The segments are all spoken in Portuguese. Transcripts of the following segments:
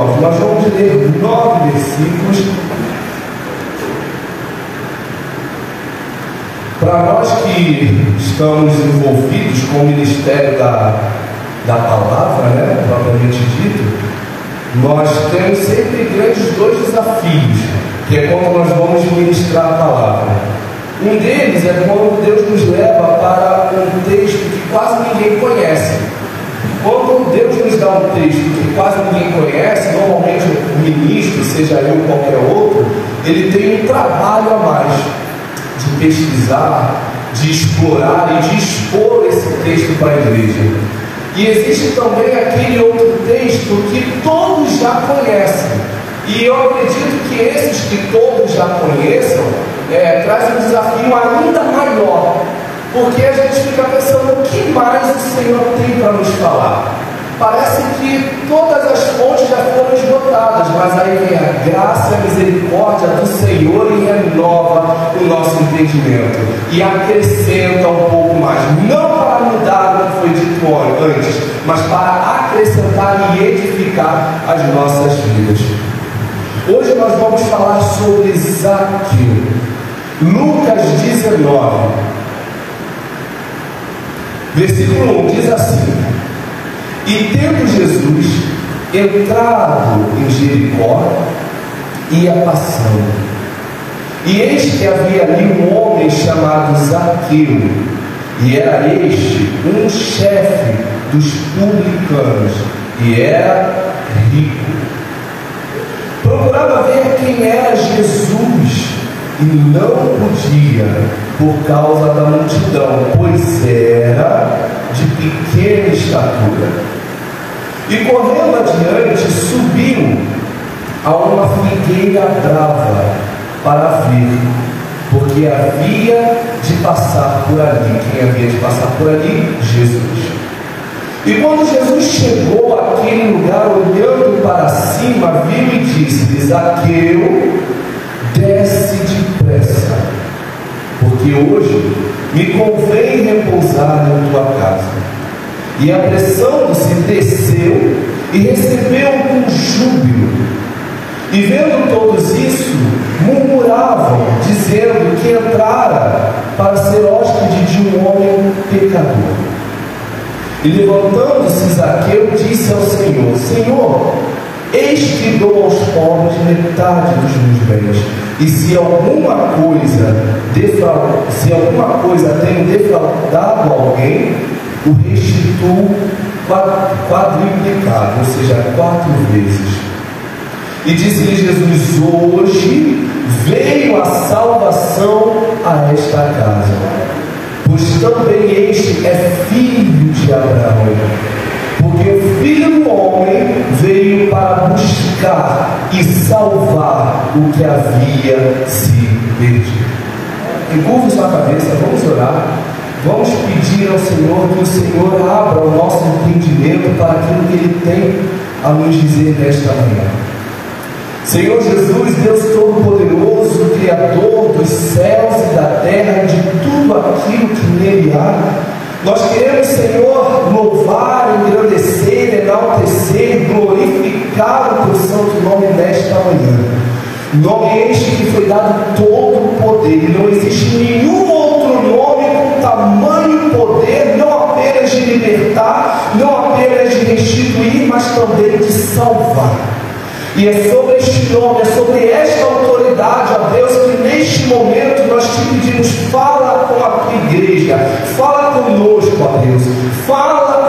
Lucas capítulo 19. Nós vamos ler nove versículos. Para nós que estamos envolvidos com o ministério da, da palavra, né, propriamente dito, nós temos sempre grandes dois desafios, que é quando nós vamos ministrar a palavra. Um deles é quando Deus nos leva para um texto que quase ninguém conhece. Quando Deus nos dá um texto que quase ninguém conhece, normalmente o ministro, seja eu ou qualquer outro, ele tem um trabalho a mais de pesquisar, de explorar e de expor esse texto para a igreja. E existe também aquele outro texto que todos já conhecem. E eu acredito que esses que todos já conheçam é, traz um desafio ainda maior. Porque a gente fica pensando o que mais o Senhor tem para nos falar. Parece que todas as fontes já foram esgotadas, mas aí vem a graça e a misericórdia do Senhor e renova o nosso entendimento e acrescenta um pouco mais, não para mudar o que foi dito antes, mas para acrescentar e edificar as nossas vidas. Hoje nós vamos falar sobre Zaqueu, Lucas 19, versículo 1 diz assim. E tendo Jesus entrado em Jericó, ia passando. E eis que havia ali um homem chamado Zaqueu, e era este um chefe dos publicanos, e era rico. Procurava ver quem era Jesus, e não podia, por causa da multidão, pois era de pequena estatura. E correndo adiante, subiu a uma figueira brava para ver, porque havia de passar por ali. Quem havia de passar por ali? Jesus. E quando Jesus chegou àquele lugar, olhando para cima, viu e disse: Zaqueu, desce depressa, porque hoje me convém repousar em tua casa. E apressando-se, desceu e recebeu com júbilo. E vendo todos isso, murmuravam, dizendo que entrara para ser hóspede de um homem pecador. E levantando-se Zaqueu, disse ao Senhor: Senhor, eis que dou aos pobres metade dos meus bens. E se alguma coisa se alguma coisa tenho defraudado alguém, o restituo quadruplicado, ou seja, quatro vezes. E disse-lhe Jesus: Hoje veio a salvação a esta casa, pois também este é filho de Abraão. Porque o filho do homem veio para buscar e salvar o que havia se perdido. Encurve sua cabeça, vamos orar. Vamos pedir ao Senhor que o Senhor abra o nosso entendimento para aquilo que Ele tem a nos dizer nesta manhã. Senhor Jesus, Deus Todo-Poderoso, Criador dos céus e da terra, de tudo aquilo que nele há, nós queremos, Senhor, louvar, engrandecer, enaltecer, glorificar o teu santo nome nesta manhã. Nome este que foi dado todo o poder, não existe nenhum outro nome com tamanho poder, não apenas de libertar, não apenas de restituir, mas também de salvar. E é sobre este nome, é sobre esta autoridade, ó Deus, que neste momento nós te pedimos, fala com a tua igreja, fala conosco, ó Deus, fala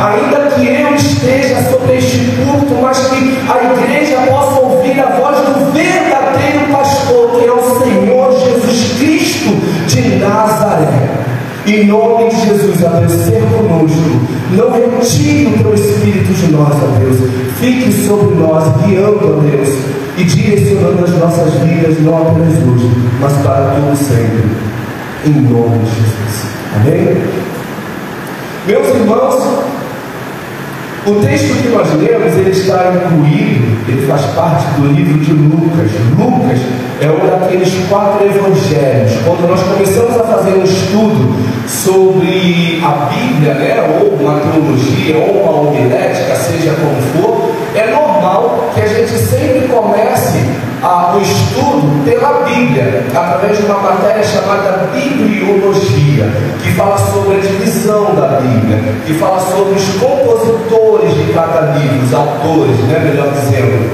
Ainda que eu esteja sobre este culto, mas que a igreja possa ouvir a voz do verdadeiro pastor, que é o Senhor Jesus Cristo de Nazaré. Em nome de Jesus, a ser conosco. Não retire o teu Espírito de nós, ó Deus. Fique sobre nós, guiando, ó Deus, e direcionando as nossas vidas, não apenas hoje, mas para todo sempre. Em nome de Jesus. Amém? Meus irmãos, nós lemos, ele está incluído, ele faz parte do livro de Lucas. Lucas é um daqueles quatro evangelhos. Quando nós começamos a fazer um estudo sobre a Bíblia, né, ou uma teologia, ou uma homilética, seja como for, é normal que a gente sempre comece o estudo pela Bíblia, através de uma matéria chamada Bibliologia, que fala sobre a divisão da Bíblia, que fala sobre os compositores de cada livro, os autores, né, melhor dizendo,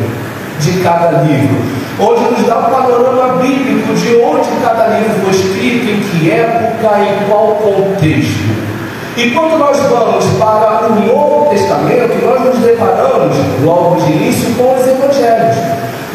de cada livro, onde nos dá um panorama bíblico de onde cada livro foi escrito, em que época e qual contexto. E quando nós vamos para o Novo Testamento, nós nos deparamos, logo de início, com os Evangelhos.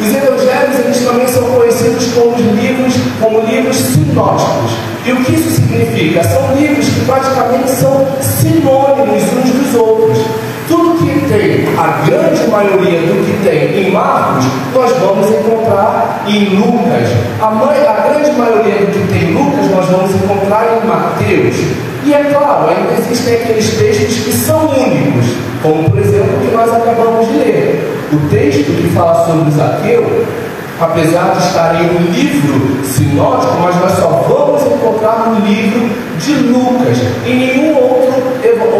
Os evangelhos eles também são conhecidos como livros, como livros sinóticos. E o que isso significa? São livros que praticamente são sinônimos uns dos outros. Tudo que tem, a grande maioria do que tem em Marcos, nós vamos encontrar em Lucas. A, mãe, a grande maioria do que tem em Lucas, nós vamos encontrar em Mateus. E é claro, ainda existem aqueles textos que são únicos, como por exemplo o que nós acabamos de ler. O texto que fala sobre Zaqueu, apesar de estar em um livro sinótico, mas nós só vamos encontrar no livro de Lucas, em nenhum outro,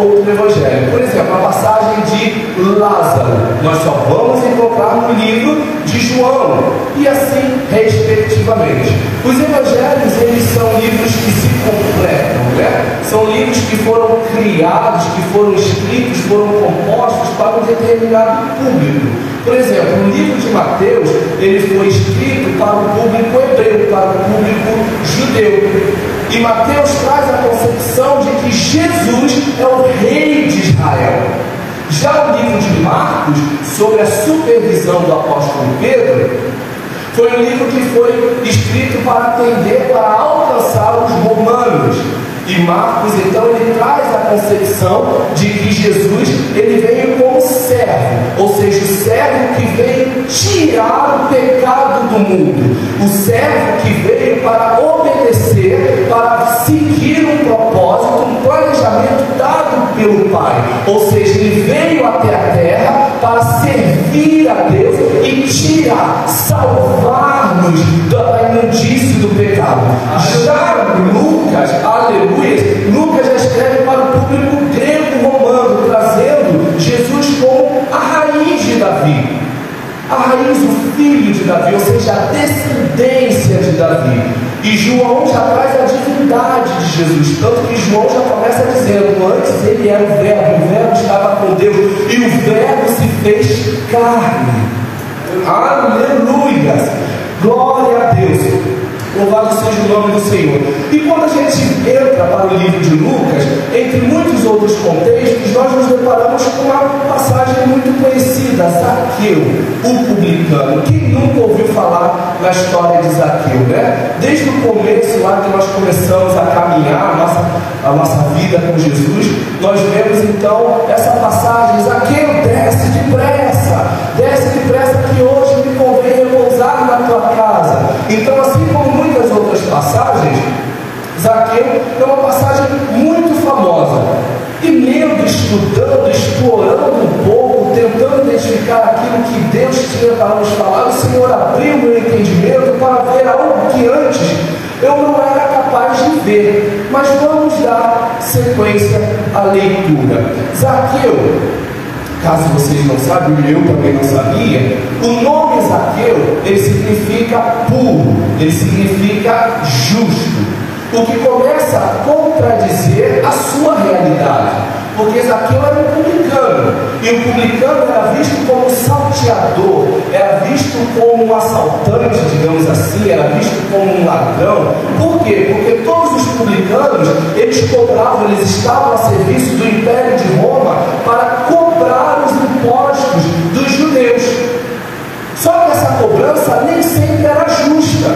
outro evangelho. Por exemplo, a passagem de Lázaro, nós só vamos encontrar no livro de João, e assim respectivamente. Os evangelhos, eles são livros que se completam, né? São livros que foram criados, que foram escritos, foram compostos para um determinado público. Por exemplo, o livro de Mateus, ele foi escrito para o público hebreu, para o público judeu. E Mateus traz a concepção de que Jesus é o rei de Israel. Já o livro de Marcos, sobre a supervisão do apóstolo Pedro, foi um livro que foi escrito para atender, para alcançar os romanos. E Marcos, então, ele traz a concepção de que Jesus ele veio como servo, ou seja, o servo que veio tirar o pecado do mundo, o servo que veio para obedecer, para seguir um propósito, um planejamento dado pelo Pai. Ou seja, ele veio até a terra para servir a Deus e tirar, salvar-nos da imundície do pecado. Já Lucas, aleluia, Lucas já escreve para o público grego-romano, trazendo Jesus como a raiz de Davi. A raiz, o filho de Davi, ou seja, a descendência de Davi. E João já traz a divindade de Jesus, tanto que João já começa dizendo: antes ele era o Verbo, o Verbo estava com Deus, e o Verbo se fez carne. Aleluia! Glória a Deus. Louvado seja o nome do Senhor. E quando a gente entra para o livro de Lucas, entre muitos outros contextos, nós nos deparamos com uma passagem muito conhecida, Zaqueu, o publicano. Quem nunca ouviu falar na história de Zaqueu, né? Desde o começo, lá que nós começamos a caminhar a nossa, a nossa vida com Jesus, nós vemos então essa passagem, Zaqueu desce depressa, desce depressa que hoje passagens, Zaqueu é uma passagem muito famosa. E lendo, estudando, explorando um pouco, tentando identificar aquilo que Deus tinha para nos falar, o Senhor abriu meu entendimento para ver algo que antes eu não era capaz de ver. Mas vamos dar sequência à leitura. Zaqueu, caso vocês não sabem, eu também não sabia, o nome Zaqueu, ele significa puro, ele significa justo, o que começa a contradizer a sua realidade. Porque Zaqueu era um publicano. E o publicano era visto como salteador, era visto como um assaltante, digamos assim, era visto como um ladrão. Por quê? Porque todos os publicanos, eles cobravam, eles estavam a serviço do Império de Roma para cobrar os impostos dos judeus. Só que essa cobrança nem sempre era justa.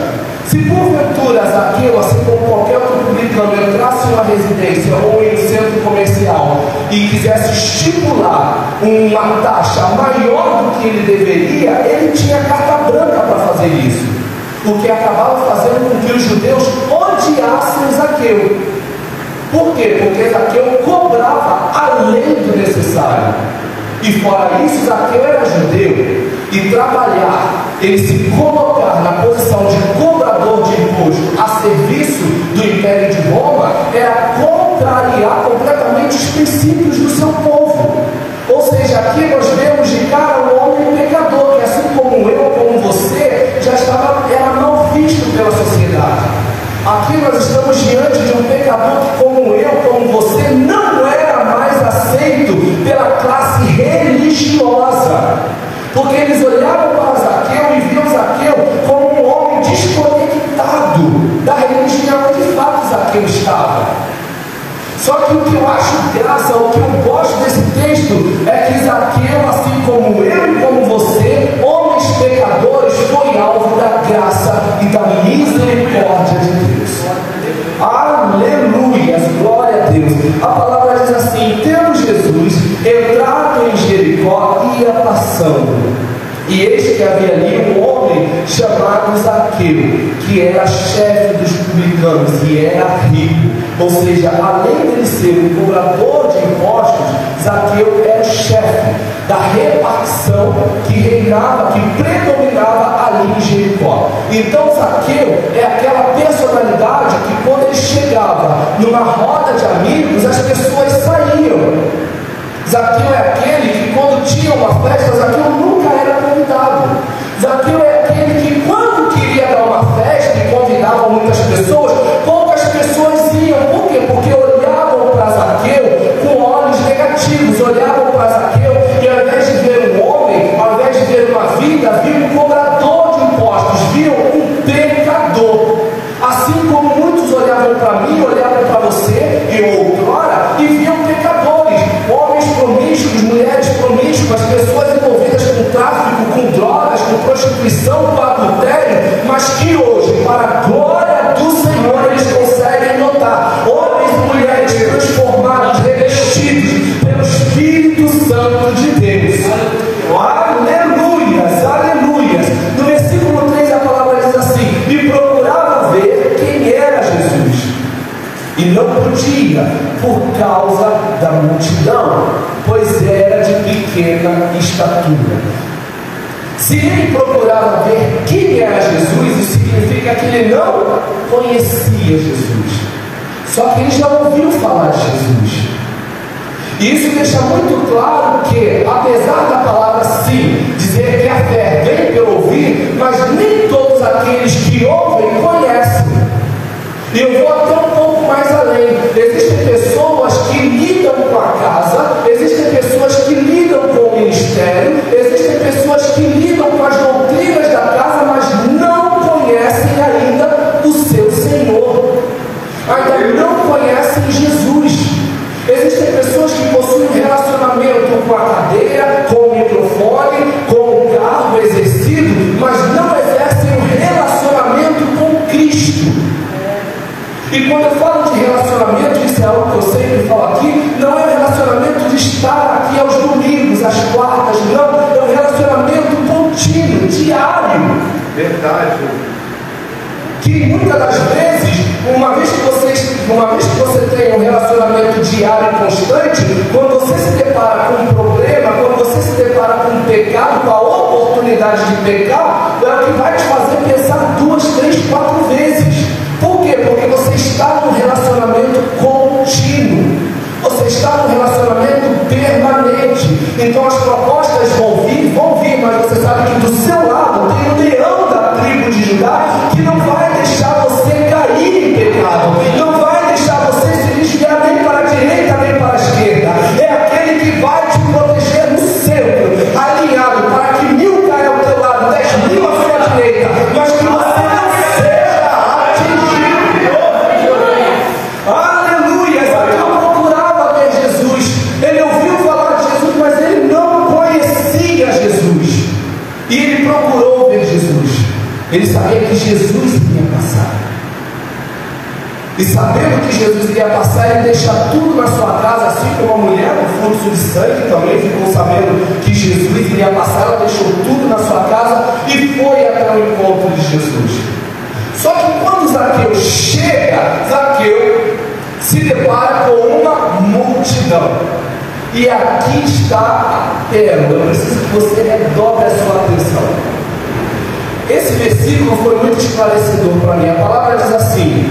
Se porventura Zaqueu, assim como qualquer outro publicano, entrasse em uma residência ou em um centro comercial e quisesse estipular uma taxa maior do que ele deveria, ele tinha carta branca para fazer isso. O que acabava fazendo com que os judeus odiassem Zaqueu. Por quê? Porque Zaqueu cobrava além do necessário. E fora isso, Zaqueu era judeu. E trabalhar, ele se colocar na posição de cobrador de imposto a serviço do Império de Roma, era contrariar completamente os princípios do seu povo. Ou seja, aqui nós vemos de cara um homem pecador, que assim como eu, como você, já estava, era mal visto pela sociedade. Aqui nós estamos diante de um pecador como eu, como você, não era mais aceito pela classe religiosa. Porque eles olhavam para Zaqueu e viam Zaqueu como um homem desconectado da religião de fato Zaqueu estava. Só que o que eu acho graça, o que eu gosto desse texto, é que Zaqueu, da misericórdia de Deus. Aleluia, glória a Deus. A palavra diz assim: tendo Jesus entrado em Jericó, ia passando. E eis que havia ali um homem chamado Zaqueu, que era chefe dos publicanos e era rico. Ou seja, além de ser um cobrador de impostos, Zaqueu era chefe da repartição que reinava, que predominava ali em Jericó. Então Zaqueu é aquela personalidade que quando ele chegava numa roda de amigos, as pessoas saíam. Zaqueu é aquele que quando tinha uma festa, Zaqueu nunca era convidado. Zaqueu é aquele que quando queria dar uma festa e convidava muitas pessoas, poucas pessoas iam. Por quê? Porque prostituição, com adultério, mas que hoje, para a glória do Senhor, eles conseguem notar homens e mulheres transformados, revestidos pelo Espírito Santo de Deus. Aleluias, aleluias. No versículo 3 a palavra diz assim: E procurava ver quem era Jesus. E não podia, por causa da multidão, pois era de pequena estatura. Se ele procurava ver quem era Jesus, isso significa que ele não conhecia Jesus. Só que ele já ouviu falar de Jesus. E isso deixa muito claro que, apesar da palavra sim dizer que a fé vem pelo ouvir, mas nem todos aqueles que ouvem conhecem. E eu vou até um pouco mais além. Existem pessoas que lidam com a casa, existem pessoas que lidam com existem pessoas que lidam com as doutrinas da casa, mas constante, quando você se depara com um problema, quando você se depara com um pecado, com a oportunidade de pecar, é o que vai te fazer pensar duas, três, quatro vezes. Por quê? Porque você está num relacionamento contínuo. Você está num relacionamento permanente. Então as propostas vão vir, vão vir, mas você sabe que do seu lado tem o leão da tribo de Judá que não vai deixar você cair em pecado, não E sabendo que Jesus iria passar, ele deixa tudo na sua casa, assim como a mulher do fluxo de sangue também ficou sabendo que Jesus iria passar, ela deixou tudo na sua casa e foi até o encontro de Jesus. Só que quando Zaqueu chega, Zaqueu se depara com uma multidão. E aqui está a pérola. Eu preciso que você redobre a sua atenção. Esse versículo foi muito esclarecedor para mim. A palavra diz assim: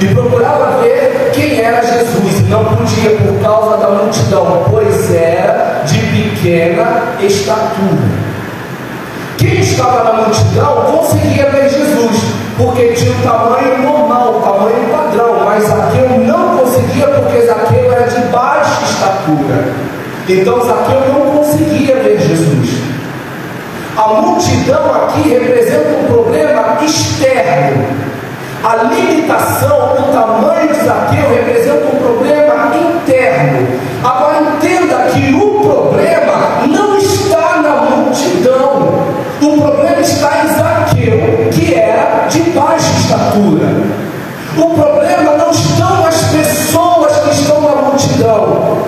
E procurava ver quem era Jesus, não podia por causa da multidão, pois era de pequena estatura. Quem estava na multidão conseguia ver Jesus, porque tinha o tamanho normal, o tamanho padrão, mas Zaqueu não conseguia, porque Zaqueu era de baixa estatura. Então Zaqueu não conseguia ver Jesus. A multidão aqui representa um problema externo. A limitação, o tamanho de Zaqueu representa um problema interno. Agora entenda que o problema não está na multidão. O problema está em Zaqueu, que era de baixa estatura. O problema não estão as pessoas que estão na multidão.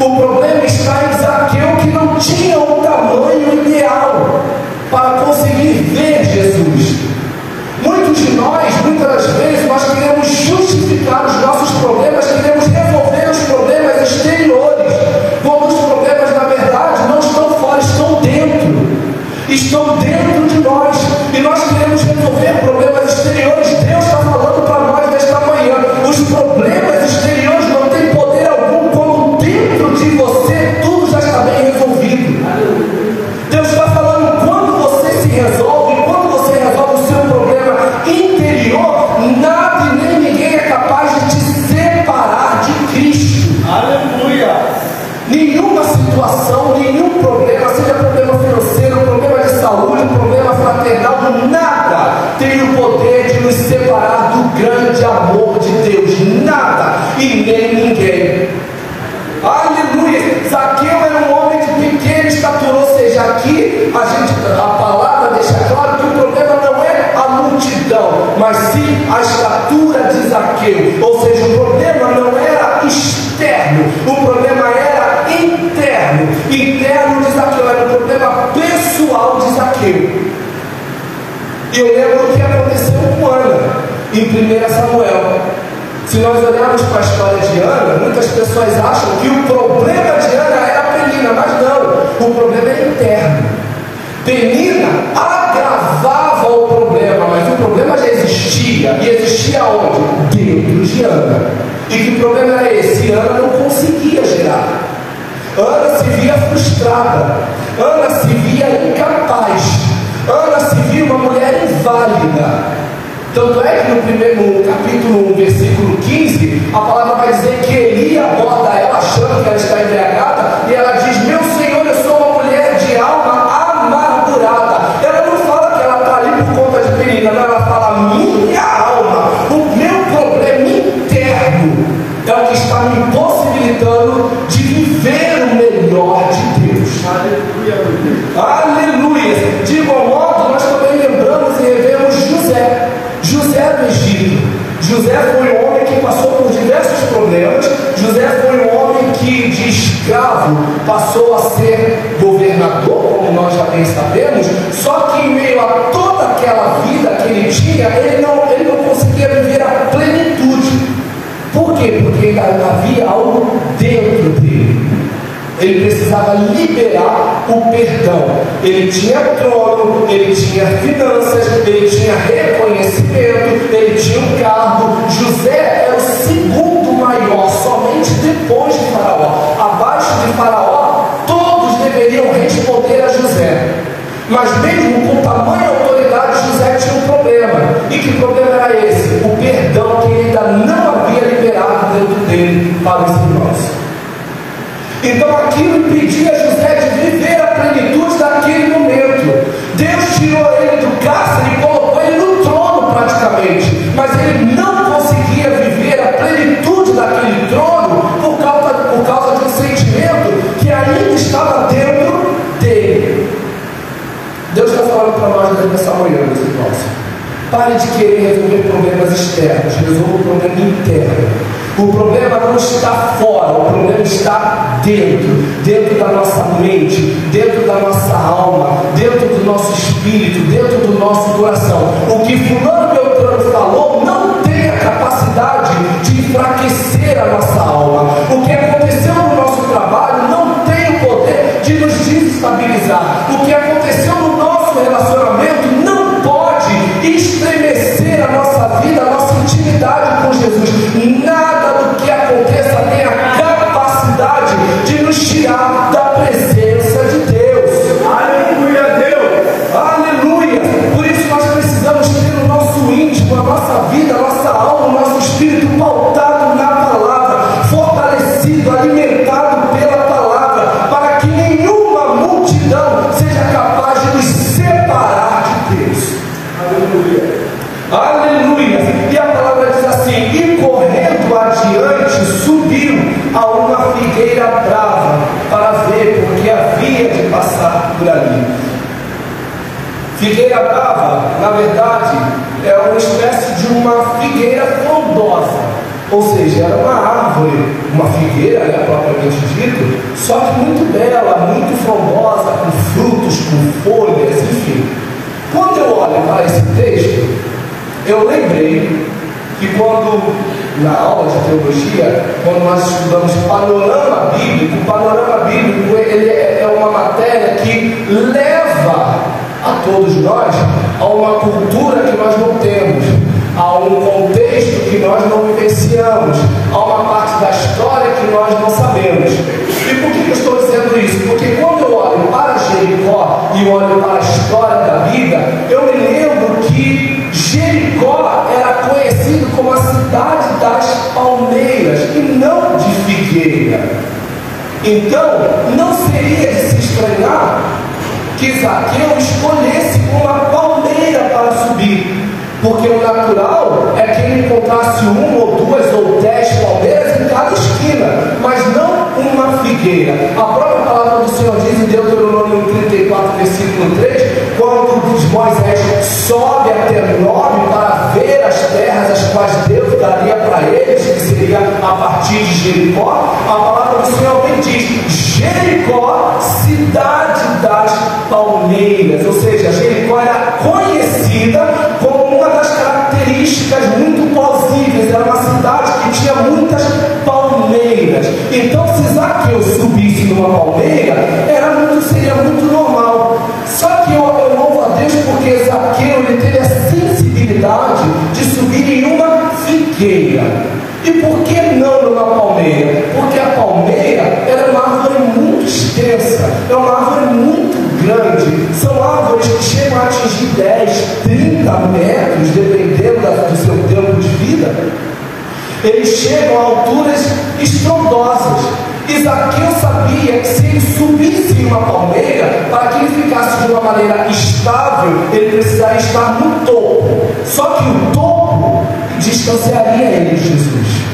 O problema está em Zaqueu, que não tinha o tamanho estão dentro Apa passou a ser governador, como nós já bem sabemos. Só que, em meio a toda aquela vida que ele tinha, ele não, ele não conseguia viver a plenitude. Por quê? Porque havia algo dentro dele. Ele precisava liberar o perdão. Ele tinha trono, ele tinha finanças, ele tinha reconhecimento, ele tinha um cargo. José era o segundo maior, somente depois de Faraó. Abaixo de Faraó, todos deveriam responder a José. Mas mesmo com tamanha autoridade, José tinha um problema. E que problema era esse? O perdão que ele ainda não havia liberado dentro dele para os irmãos. Então aquilo impedia José de viver a plenitude daquele momento. Deus tirou ele do cárcere e colocou ele no trono praticamente. Mas ele não conseguia viver a plenitude daquele trono por causa, por causa de um sentimento que ainda estava dentro dele. Deus está falando para nós nessa manhã, meus irmãos. resolver problemas externos, resolva o problema interno. O problema não está fora, o problema está dentro, dentro da nossa mente, dentro da nossa alma, dentro do nosso espírito, dentro do nosso coração. O que Fulano Beltrano falou não tem a capacidade de enfraquecer a nossa alma. O que aconteceu no nosso trabalho não tem o poder de nos desestabilizar. O que aconteceu no nosso relacionamento não pode estremecer a nossa vida, a nossa intimidade com Jesus. Nada do que aconteça tem a capacidade de nos tirar da presença figueira frondosa. Ou seja, era uma árvore, uma figueira, né, propriamente dito, só que muito bela, muito frondosa, com frutos, com folhas, enfim. Quando eu olho para esse texto, eu lembrei que quando, na aula de teologia, quando nós estudamos panorama bíblico, panorama bíblico ele é é uma matéria que leva a todos nós a uma cultura que nós não temos, um contexto que nós não vivenciamos, a uma parte da história que nós não sabemos. E por que eu estou dizendo isso? Porque quando eu olho para Jericó e olho para a história da Bíblia, eu me lembro que Jericó era conhecido como a cidade das palmeiras e não de figueira. Então, não seria de se estranhar que Zaqueu escolhesse uma palmeira para subir, porque o natural é que ele encontrasse uma ou duas ou dez palmeiras em cada esquina, mas não uma figueira. A própria palavra do Senhor diz em Deuteronômio 34, versículo 3, quando diz Moisés sobe até Nob para ver as terras as quais Deus daria para eles, que seria a partir de Jericó, a palavra do Senhor bem diz: Jericó, cidade das palmeiras, ou seja, Jericó era conhecida como uma das características muito plausíveis, era uma cidade que tinha muitas palmeiras. Então, se Zaqueu subisse numa palmeira, era muito, seria muito normal. Só que eu, eu louvo a Deus porque Zaqueu ele teve a sensibilidade de subir em uma figueira. E por que não numa palmeira? Porque 30 metros, dependendo da- do seu tempo de vida. Eles chegam a alturas estrondosas. Zaqueu sabia que se ele subisse em uma palmeira, para que ele ficasse de uma maneira estável, ele precisaria estar no topo. Só que o topo distanciaria ele de Jesus.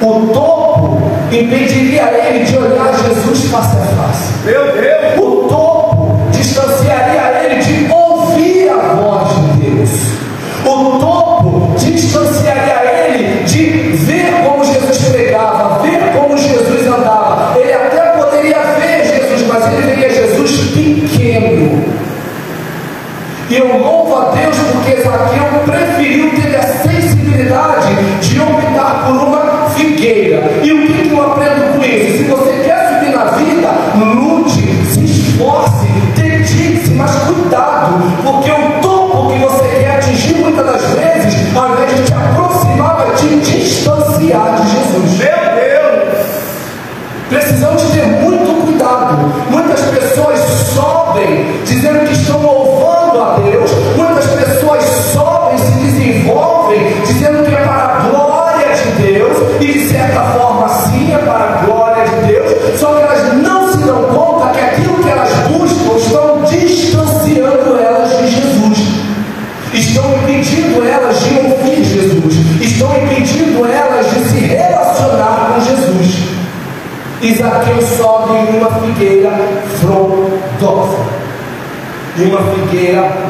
O topo impediria ele de olhar Jesus face a face. Meu Deus. O topo distanciaria ele de a voz de Deus. O topo distanciaria ele de ver como Jesus pregava, ver como Jesus andava. Ele até poderia ver Jesus, mas ele veria Jesus pequeno. E eu louvo a Deus porque Zaqueu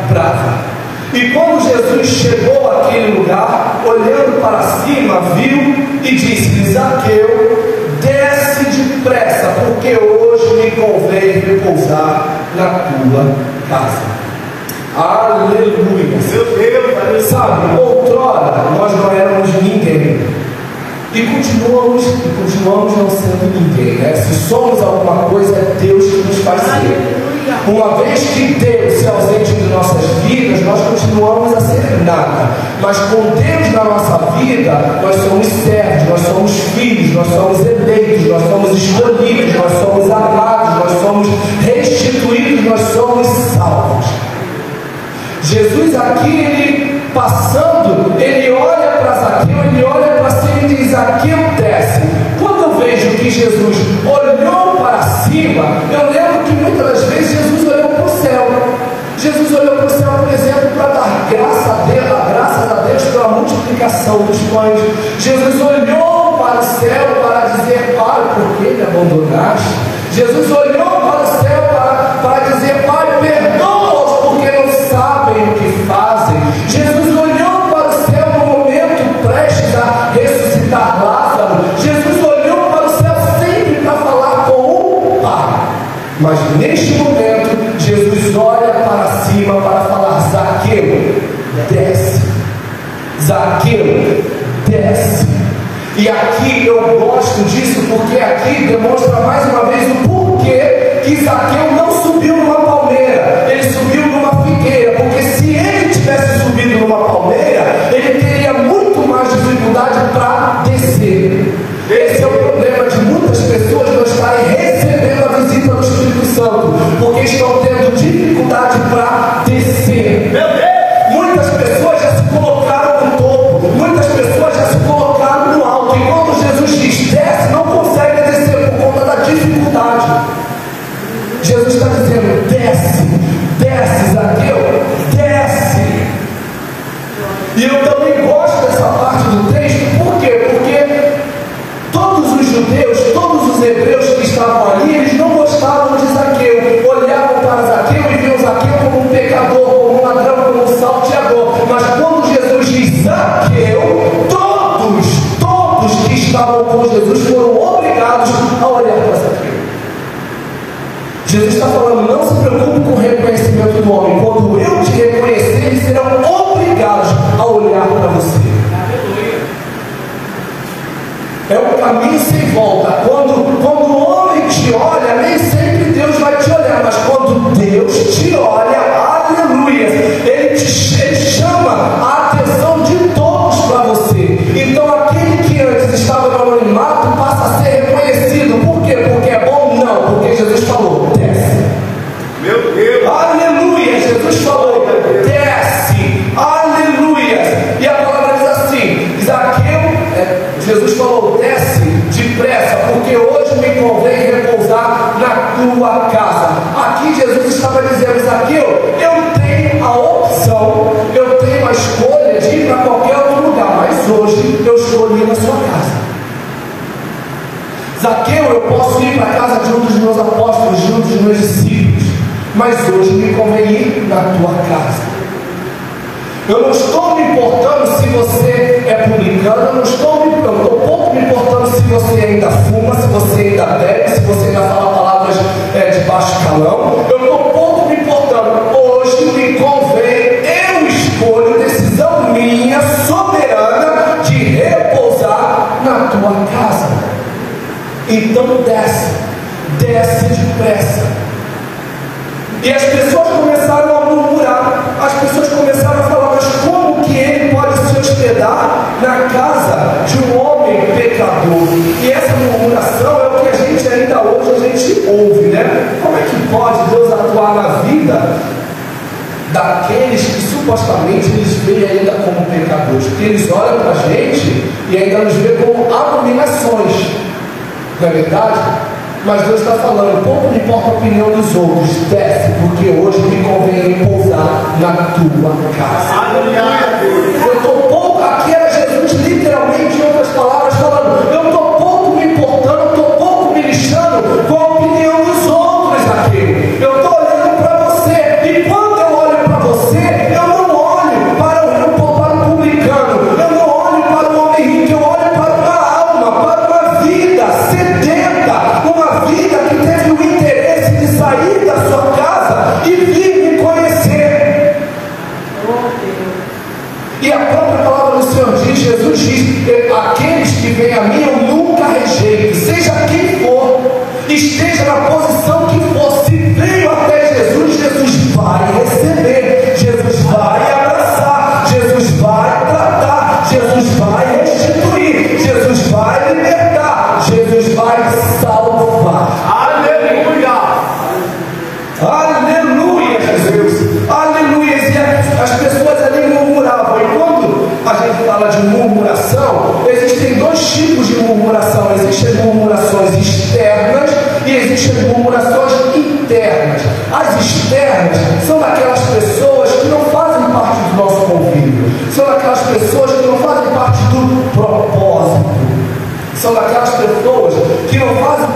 brava. E quando Jesus chegou àquele lugar, olhando para cima, viu e disse: Zaqueu, desce depressa, porque hoje me convém repousar na tua casa. Aleluia. Meu Deus, Sabe, outrora nós não éramos ninguém. E continuamos, e continuamos não sendo ninguém. Né? Se somos alguma coisa, é Deus que nos faz ser. Uma vez que Deus se ausente de nossas vidas, nós continuamos a ser nada. Mas com Deus na nossa vida, nós somos servos, nós somos filhos, nós somos eleitos, nós somos escolhidos, nós somos amados, nós somos restituídos, nós somos salvos. Jesus aqui, ele passando, ele olha para Zaqueu, ele olha para cima e diz: Zaqueu desce. Quando vejo que Jesus olhou para cima, eu lembro que muitas das vezes Jesus olhou para o céu. Jesus olhou para o céu, por exemplo, para dar graça a Deus, graças a Deus pela multiplicação dos pães. Jesus olhou para o céu para dizer: Pai, por que me abandonaste? Jesus olhou para o céu para, para dizer: Pai, perdoa-os porque não sabem o que fazem. Jesus olhou para o céu no momento prestes a ressuscitar Zaqueu, desce. E aqui eu gosto disso porque aqui demonstra mais uma vez o porquê que Zaqueu não subiu numa palmeira, ele subiu numa figueira, porque se ele tivesse subido numa palmeira, ele teria muito mais dificuldade para descer. Esse é o problema de muitas pessoas não estarem recebendo a visita do Espírito Santo, porque estão tendo dificuldade mas hoje me convém ir na tua casa. Eu não estou me importando se você é publicano, eu não estou me eu estou pouco me importando se você ainda fuma, se você ainda bebe, se você ainda fala palavras é, de baixo calão. Eu estou pouco me importando. Hoje me convém, eu escolho decisão minha, soberana, de repousar na tua casa. Então desce, desce depressa. E as pessoas começaram a murmurar, as pessoas começaram a falar, mas como que ele pode se hospedar na casa de um homem pecador? E essa murmuração é o que a gente ainda hoje a gente ouve, né? Como é que pode Deus atuar na vida daqueles que supostamente eles veem ainda como pecadores? Porque eles olham para a gente e ainda nos vê como abominações. Não é verdade? Mas Deus está falando, pouco me importa a opinião dos outros, desce, porque hoje me convém pousar na tua casa. Eu estou pouco, aqui era Jesus literalmente, em outras palavras, falando, eu estou pouco me importando, eu estou pouco me lixando com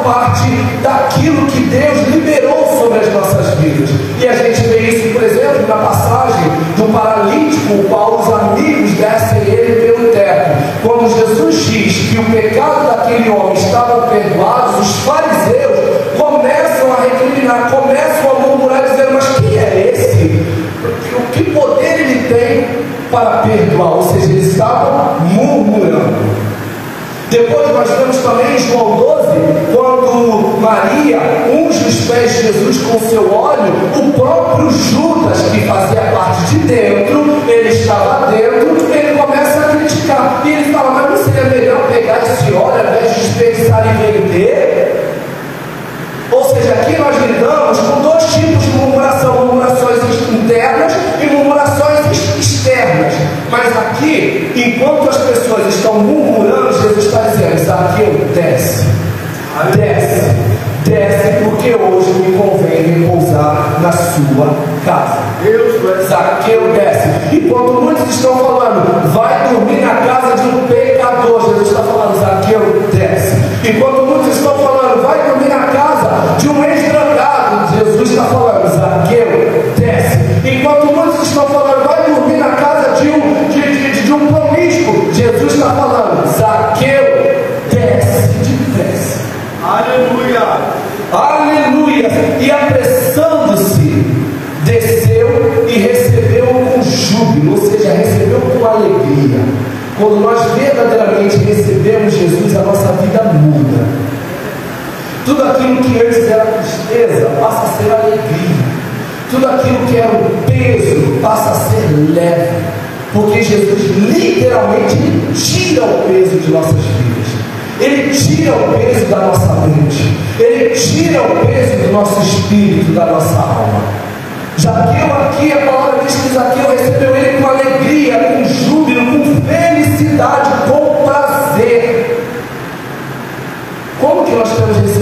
parte daquilo que Deus liberou sobre as nossas vidas. E a gente vê isso, por exemplo, na passagem do paralítico, o qual os amigos descem ele pelo teto. Quando Jesus diz que o pecado daquele homem estava perdoado, os fariseus começam a recriminar, começam a murmurar, dizendo: Mas quem é esse? O que poder ele tem para perdoar? Ou seja, eles estavam murmurando. Depois nós vemos também João 12, quando Maria unge os pés de Jesus com seu óleo, o próprio Judas, que fazia parte de dentro, ele estava dentro, ele começa a criticar. E ele fala, mas não seria melhor pegar esse óleo ao invés de desperdiçar e vender? Ou seja, aqui nós lidamos com dois tipos de murmuração, murmurações internas e murmurações externas. Mas aqui, enquanto as pessoas estão murmurando, Jesus está dizendo: Zaqueu, desce, desce, desce, porque hoje me convém repousar na sua casa. Deus Zaqueu desce. Enquanto muitos estão falando, vai dormir na casa de um pecador, Jesus está falando, Zaqueu desce. Enquanto muitos estão falando, vai dormir na casa de um ex-drogado, Jesus está falando, Zaqueu desce. Jesus está falando, Zaqueu desce depressa. Aleluia. Aleluia! E apressando-se, desceu e recebeu com júbilo, ou seja, recebeu com alegria. Quando nós verdadeiramente recebemos Jesus, a nossa vida muda. Tudo aquilo que antes era tristeza passa a ser alegria. Tudo aquilo que era um peso passa a ser leve. Porque Jesus literalmente tira o peso de nossas vidas. Ele tira o peso da nossa mente. Ele tira o peso do nosso espírito, da nossa alma. Zaqueu aqui, a palavra diz que Zaqueu recebeu ele com alegria, com júbilo, com felicidade, com prazer. Como que nós recebido Jesus?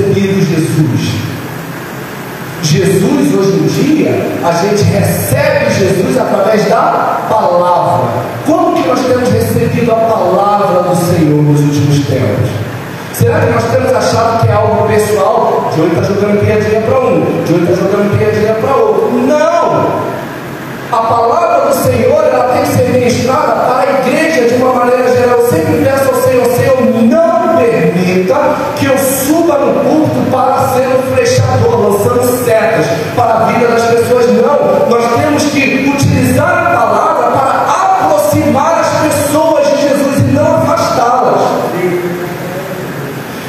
Jesus, hoje em dia, a gente recebe Jesus através da palavra. Como que nós temos recebido a palavra do Senhor nos últimos tempos? Será que nós temos achado que é algo pessoal? De hoje está jogando piadinha para um, de hoje está jogando piadinha para outro. Não! A palavra do Senhor ela tem que ser ministrada para a igreja de uma maneira geral. Eu sempre peço ao Senhor, Senhor, permita que eu suba no púlpito para ser um flechador, lançando setas para a vida das pessoas. Não, nós temos que utilizar a palavra para aproximar as pessoas de Jesus e não afastá-las.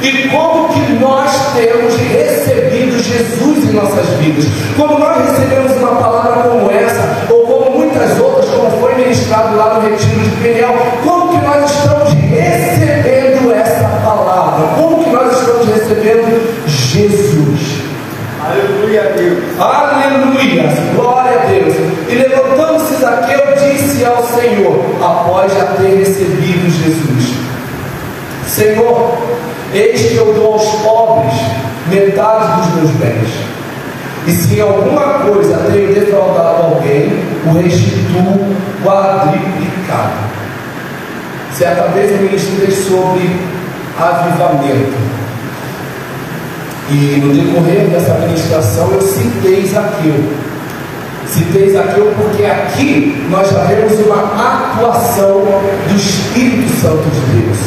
E como que nós temos recebido Jesus em nossas vidas? Como nós recebemos uma palavra como essa, ou como muitas outras, como foi ministrado lá no Retiro de Peniel, Aleluia! Glória a Deus! E levantando-se Zaqueu, disse ao Senhor, após já ter recebido Jesus: Senhor, eis que eu dou aos pobres metade dos meus bens. E se em alguma coisa tenho defraudado alguém, o restituo quadriplicado. Certa vez eu ministrei sobre avivamento. E no decorrer dessa ministração eu citei Zaqueu. Citei Zaqueu porque aqui nós já vemos uma atuação do Espírito Santo de Deus.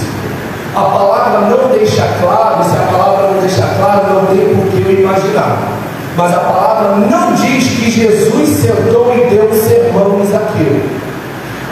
A palavra não deixa claro, se a palavra não deixa claro, não tem por que eu imaginar. Mas a palavra não diz que Jesus sentou e deu um sermão em Zaqueu.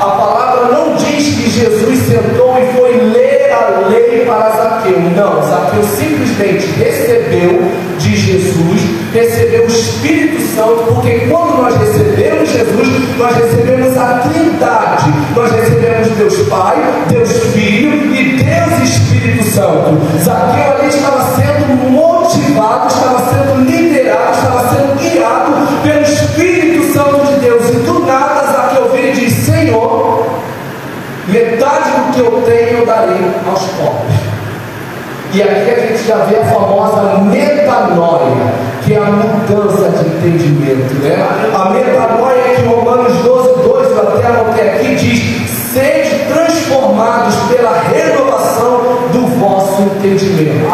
A palavra não diz que Jesus sentou e foi ler a lei para Zaqueu. Não, Zaqueu simplesmente recebeu de Jesus, recebeu o Espírito Santo, porque quando nós recebemos Jesus, nós recebemos a Trindade. Nós recebemos Deus Pai, Deus Filho e Deus Espírito Santo. Zaqueu ali estava sendo motivado, estava sendo liderado, estava sendo guiado pelo Espírito Santo de Deus. E do nada Senhor, metade do que eu tenho eu darei aos pobres. E aqui a gente já vê a famosa metanoia, que é a mudança de entendimento. Né? A metanoia que Romanos 12, 2, eu até anotei aqui, diz: sede transformados pela renovação do vosso entendimento.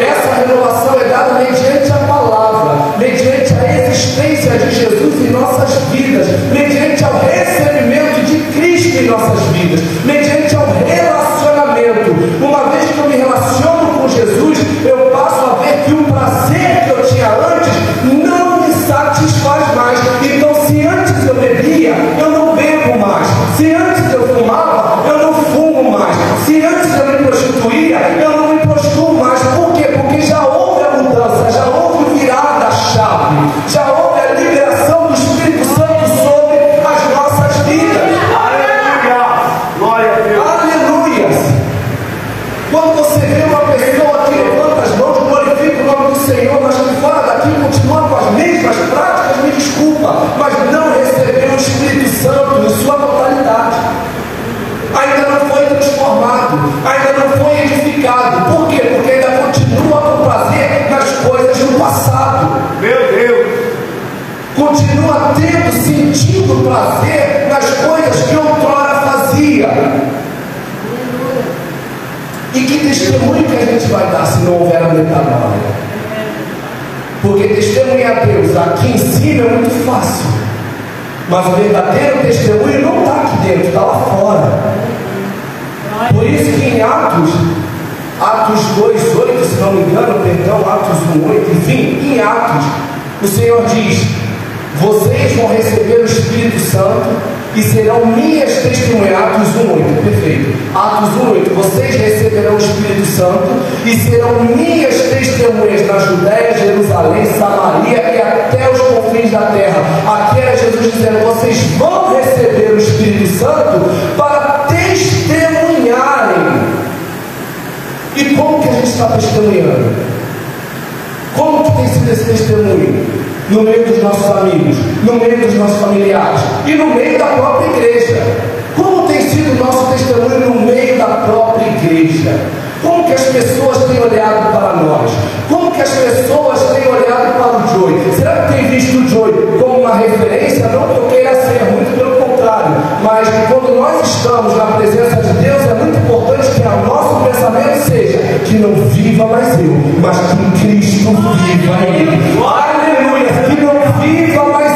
Essa renovação é dada mediante a palavra, mediante a existência de Jesus em nossas vidas, mediante nossas vidas, mediante ao relacionamento. Uma vez que eu me relaciono com Jesus, eu passo a ver que o prazer aqui em cima é muito fácil. Mas o verdadeiro testemunho não está aqui dentro, está lá fora. Por isso que em Atos, Atos 2,8, se não me engano, perdão, Atos 1,8, enfim, em Atos, o Senhor diz: Vocês vão receber o Espírito Santo e serão minhas testemunhas. Atos 1,8, perfeito. Atos 1,8, vocês receberão o Espírito Santo e serão minhas testemunhas na Judéia, Jerusalém, Samaria e até os confins da terra. Aqui era Jesus dizendo: Vocês vão receber o Espírito Santo para testemunharem. E como que a gente está testemunhando? Como que tem sido esse testemunho? No meio dos nossos amigos, no meio dos nossos familiares e no meio da própria igreja. Como tem sido o nosso testemunho no meio da própria igreja? Como que as pessoas têm olhado para nós? Como que as pessoas têm olhado para o Joey? Será que tem visto o Joey como uma referência? Não que eu queira ser, muito pelo contrário. Mas quando nós estamos na presença de Deus, é muito importante que o nosso pensamento seja que não viva mais eu, mas que Cristo viva em mim. Aleluia! Que não viva mais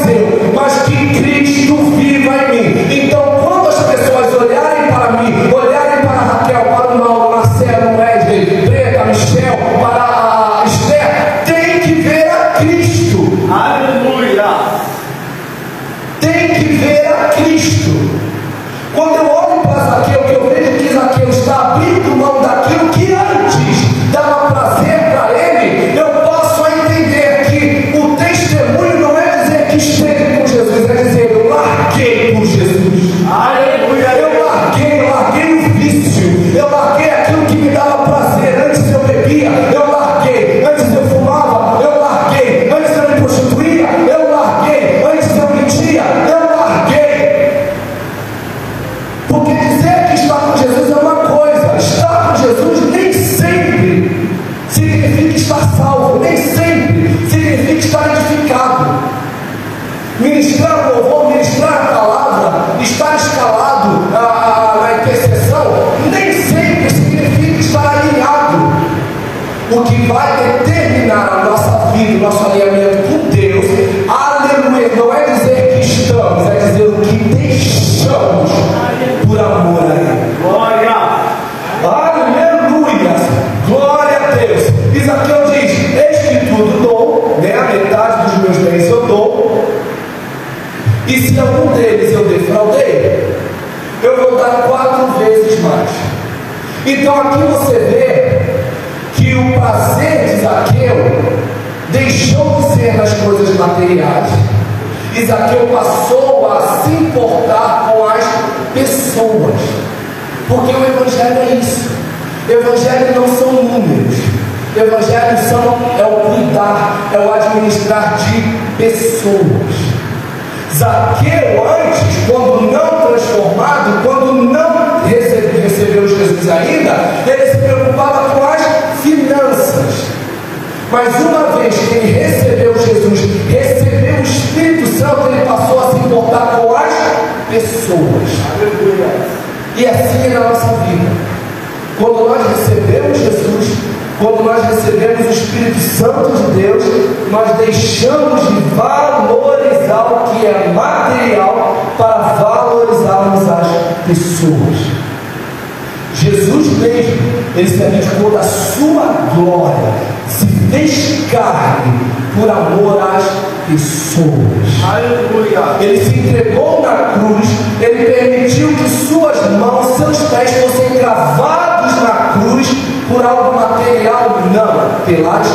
recebemos Jesus, quando nós recebemos o Espírito Santo de Deus, nós deixamos de valorizar o que é material para valorizarmos as pessoas. Jesus mesmo, ele se abdicou da sua glória, se fez carne por amor às pessoas. Aleluia. Ele se entregou na cruz, ele permitiu que suas mãos, seus pés fossem cravados na cruz por algo material, não, pelas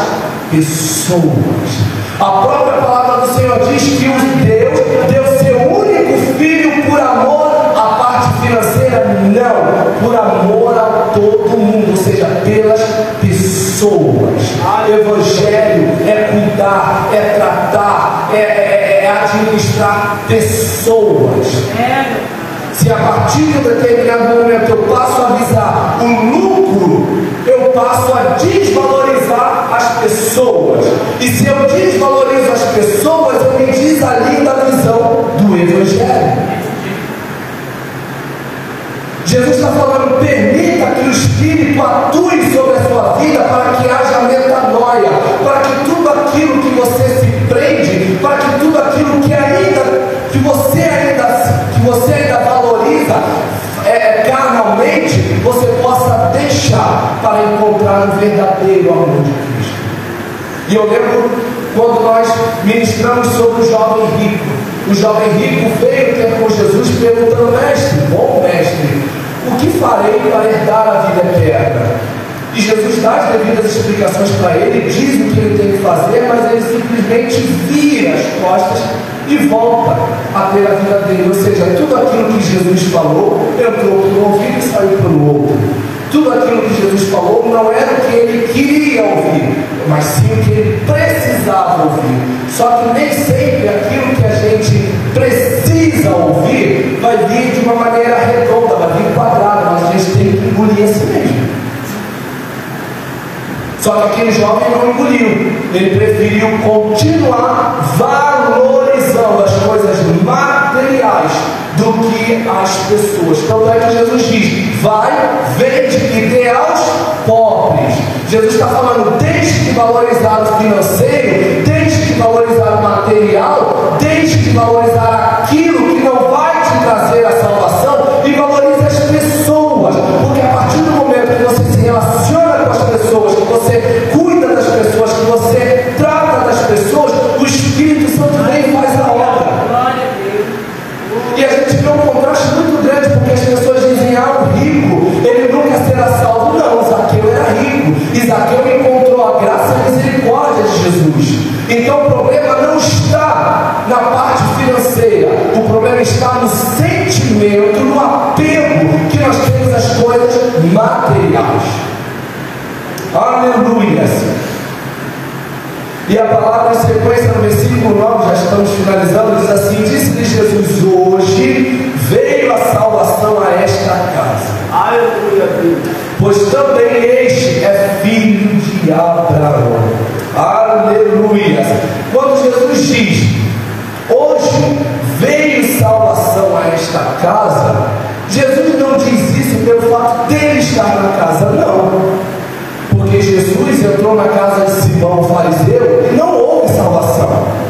pessoas. A própria palavra do Senhor diz que o Deus deu seu único filho por amor à parte financeira, não, por amor a todo mundo, seja, pelas pessoas. Evangelho é cuidar, é tratar, é, é- é administrar pessoas. Se a partir de um determinado momento eu passo a visar o lucro, eu passo a desvalorizar as pessoas. E se eu desvalorizo as pessoas, eu me desalinho da visão do Evangelho. Jesus está falando, permita que o Espírito atue sobre a sua vida para que haja metanoia, para que tudo aquilo que você se prende, para que tudo aquilo que ainda, que você ainda, que você ainda valoriza é, carnalmente, você possa deixar para encontrar o verdadeiro amor de Cristo. E eu lembro quando nós ministramos sobre o jovem rico. O jovem rico veio ter com Jesus perguntando, mestre, bom mestre, o que farei para herdar a vida eterna? E Jesus dá as devidas explicações para ele, diz o que ele tem que fazer, mas ele simplesmente vira as costas e volta a ter a vida dele. Ou seja, tudo aquilo que Jesus falou entrou por um ouvido e saiu pelo outro. Tudo aquilo que Jesus falou não era o que ele queria ouvir, mas sim o que ele precisava ouvir. Só que nem sempre aquilo que a gente precisa ouvir vai vir de uma maneira redonda, vai vir que engolir assim mesmo. Só que aquele jovem não engoliu, ele preferiu continuar valorizando as coisas materiais do que as pessoas. Tanto é que Jesus diz: vai, vende e dê aos pobres. Jesus está falando: deixe de valorizar o financeiro, deixe de valorizar o material, deixe de valorizar aquilo que não vai te trazer a salvação e valorize as pessoas, porque relaciona com as pessoas, que você cuida das pessoas, estamos finalizando, diz assim: Disse-lhe Jesus: Hoje veio a salvação a esta casa, Aleluia, pois também este é filho de Abraão. Aleluia. Quando Jesus diz: Hoje veio salvação a esta casa, Jesus não diz isso pelo fato dele estar na casa, não. Porque Jesus entrou na casa de Simão o fariseu e não houve salvação.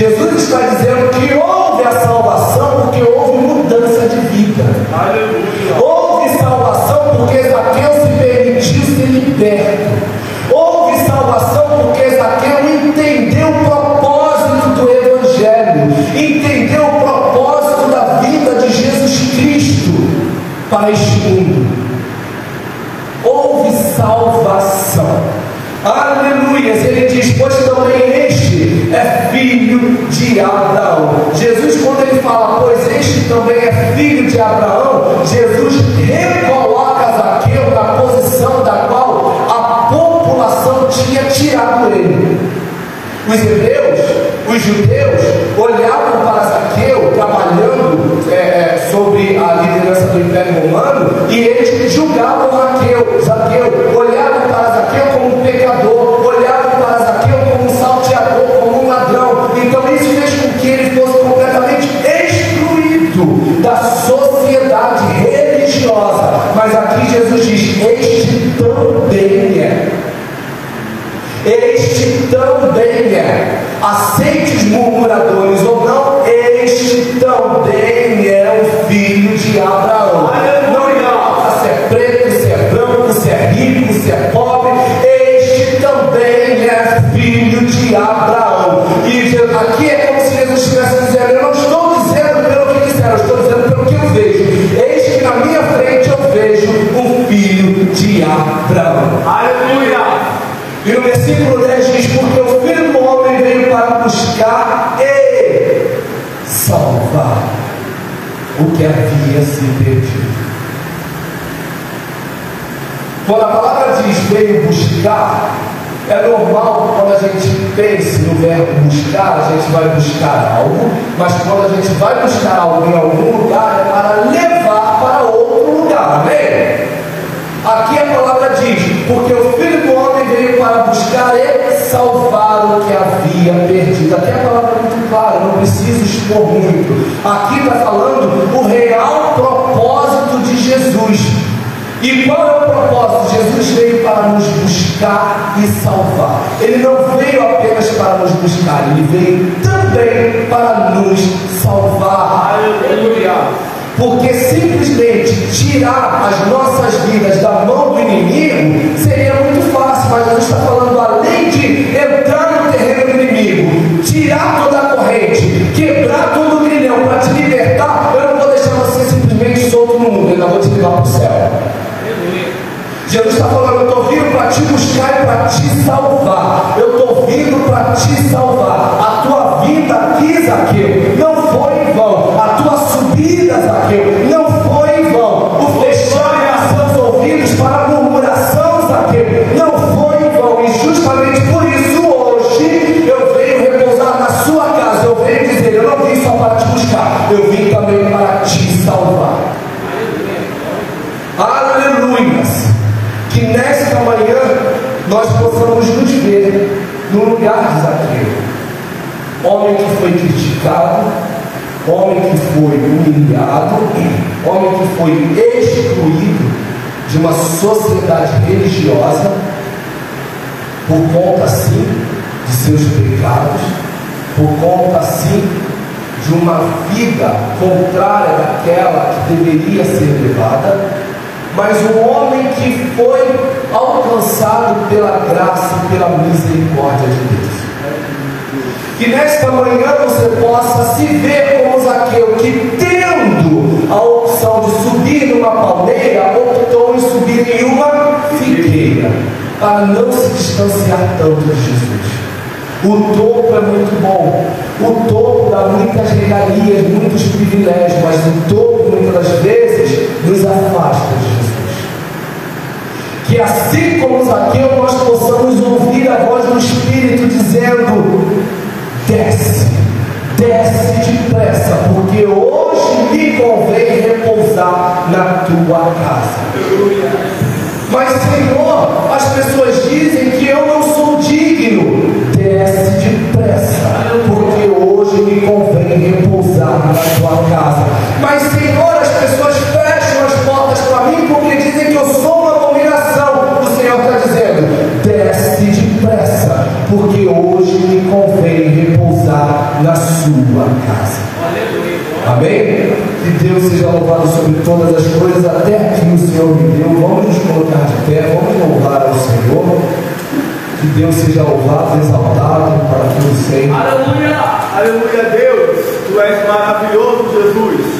Jesus está dizendo que houve a salvação porque houve mudança de vida. Aleluia. Houve salvação porque Zaqueu se permitiu ser liberto. Houve salvação porque Zaqueu entendeu o propósito do Evangelho, entendeu o propósito da vida de Jesus Cristo para este mundo. Houve salvação. Aleluia. Ele diz: Pois também este é filho de Abraão. Jesus, quando ele fala, pois este também é filho de Abraão, Jesus recoloca Zaqueu na posição da qual a população tinha tirado ele. Os hebreus, os judeus, olhavam para Zaqueu trabalhando é, é, sobre a liderança do Império Romano e eles julgavam Aceite os murmuradores ou não, este também é o filho de Abraão. Não importa se é preto, se é branco, se é rico, se é pobre, este também é filho de Abraão. E aqui é como se Jesus estivesse dizendo: Eu não estou dizendo pelo que disseram, eu estou dizendo pelo que eu vejo. Eis que na minha frente eu vejo um filho de Abraão. Aleluia. E no versículo 10 diz: Porque o filho do homem veio para buscar e salvar o que havia se perdido. Quando a palavra diz veio buscar, é normal quando a gente pense no verbo buscar, a gente vai buscar algo, mas quando a gente vai buscar algo em algum lugar, é para levar para outro lugar, amém? Aqui a palavra diz: Porque o filho do homem veio para buscar e salvar o que havia perdido. Aqui a palavra clara, não preciso expor muito. Aqui está falando o real propósito de Jesus. E qual é o propósito? Jesus veio para nos buscar e salvar. Ele não veio apenas para nos buscar, ele veio também para nos salvar. Aleluia. Porque simplesmente tirar as nossas vidas da mão do inimigo seria muito fácil, mas Jesus está falando além de entrar no terreno do inimigo, tirar corrente, quebrar todo o grilhão para te libertar, eu não vou deixar você simplesmente solto no mundo, eu ainda vou te levar para o céu. Jesus está falando, eu estou vindo para te buscar e para te salvar. Eu estou vindo para te salvar. A tua vida aqui, Zaqueu, não foi em vão. A tua subida, Zaqueu, eu vim também para te salvar. Aleluias! Que nesta manhã nós possamos nos ver no lugar de Zaqueu. Homem que foi criticado, homem que foi humilhado, homem que foi excluído de uma sociedade religiosa por conta sim de seus pecados, por conta sim de uma vida contrária daquela que deveria ser levada, mas um homem que foi alcançado pela graça e pela misericórdia de Deus. Que nesta manhã você possa se ver como Zaqueu, que tendo a opção de subir numa palmeira, optou em subir em uma figueira, para não se distanciar tanto de Jesus. O topo é muito bom. O topo dá muitas regalias, muitos privilégios, mas o topo, muitas das vezes, nos afasta de Jesus. Que assim como Zaqueu, nós possamos ouvir a voz do Espírito dizendo: desce, desce depressa, porque hoje me convém repousar na tua casa. Mas, Senhor, as pessoas dizem que eu não sou digno. Desce depressa, porque hoje me convém repousar na tua casa. Mas, Senhor, as pessoas fecham as portas para mim porque dizem que eu sou uma abominação. O Senhor está dizendo: desce depressa, porque hoje me convém repousar na sua casa. Amém? Que Deus seja louvado sobre todas as coisas, até aqui o Senhor me deu. Vamos nos colocar de pé, vamos louvar ao Senhor. Que Deus seja louvado, exaltado para todo sempre. Aleluia. Aleluia, Deus. Tu és maravilhoso, Jesus.